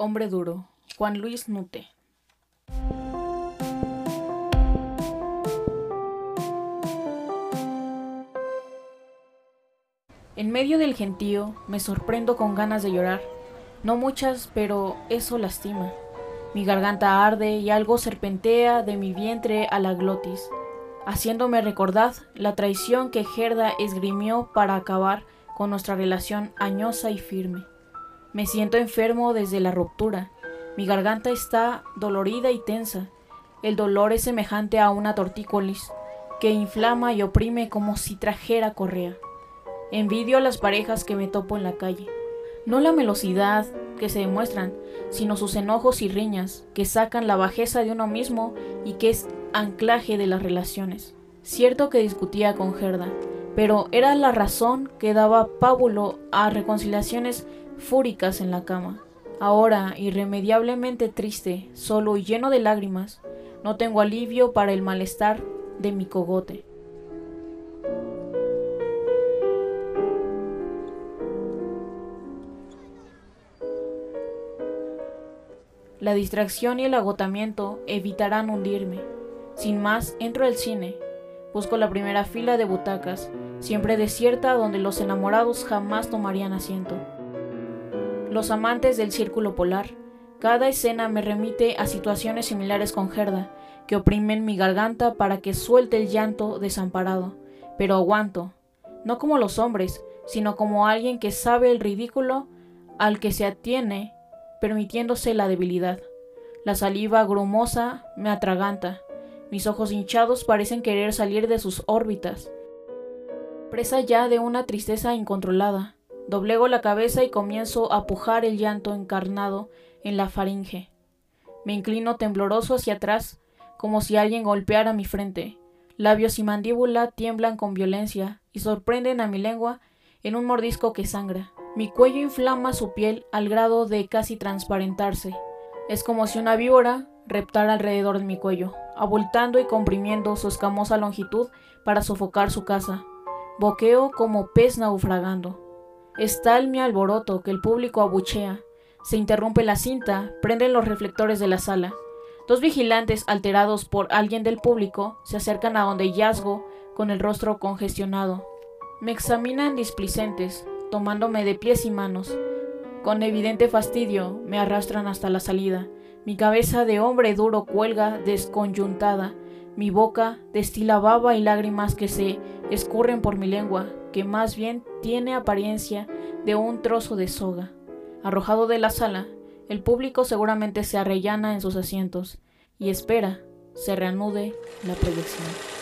Hombre duro, Juan Luis Nute. En medio del gentío me sorprendo con ganas de llorar. No muchas, pero eso lastima. Mi garganta arde y algo serpentea de mi vientre a la glotis, haciéndome recordar la traición que Gerda esgrimió para acabar con nuestra relación añosa y firme. Me siento enfermo desde la ruptura. Mi garganta está dolorida y tensa. El dolor es semejante a una tortícolis que inflama y oprime como si trajera correa. Envidio a las parejas que me topo en la calle. No la velocidad que se demuestran, sino sus enojos y riñas, que sacan la bajeza de uno mismo y que es anclaje de las relaciones. Cierto que discutía con Gerda, pero era la razón que daba pábulo a reconciliaciones fúricas en la cama. Ahora, irremediablemente triste, solo y lleno de lágrimas, no tengo alivio para el malestar de mi cogote. La distracción y el agotamiento evitarán hundirme. Sin más, entro al cine. Busco la primera fila de butacas, siempre desierta donde los enamorados jamás tomarían asiento. Los amantes del círculo polar. Cada escena me remite a situaciones similares con Gerda, que oprimen mi garganta para que suelte el llanto desamparado. Pero aguanto, no como los hombres, sino como alguien que sabe el ridículo al que se atiene permitiéndose la debilidad. La saliva grumosa me atraganta. Mis ojos hinchados parecen querer salir de sus órbitas. Presa ya de una tristeza incontrolada, doblego la cabeza y comienzo a pujar el llanto encarnado en la faringe. Me inclino tembloroso hacia atrás, como si alguien golpeara mi frente. Labios y mandíbula tiemblan con violencia y sorprenden a mi lengua en un mordisco que sangra. Mi cuello inflama su piel al grado de casi transparentarse. Es como si una víbora reptara alrededor de mi cuello, abultando y comprimiendo su escamosa longitud para sofocar su casa. Boqueo como pez naufragando. Es tal mi alboroto que el público abuchea. Se interrumpe la cinta, prenden los reflectores de la sala. Dos vigilantes, alterados por alguien del público, se acercan a donde yazgo con el rostro congestionado. Me examinan displicentes, tomándome de pies y manos. Con evidente fastidio me arrastran hasta la salida. Mi cabeza de hombre duro cuelga desconyuntada. Mi boca destila baba y lágrimas que se escurren por mi lengua, que más bien tiene apariencia de un trozo de soga. Arrojado de la sala, el público seguramente se arrellana en sus asientos y espera se reanude la proyección.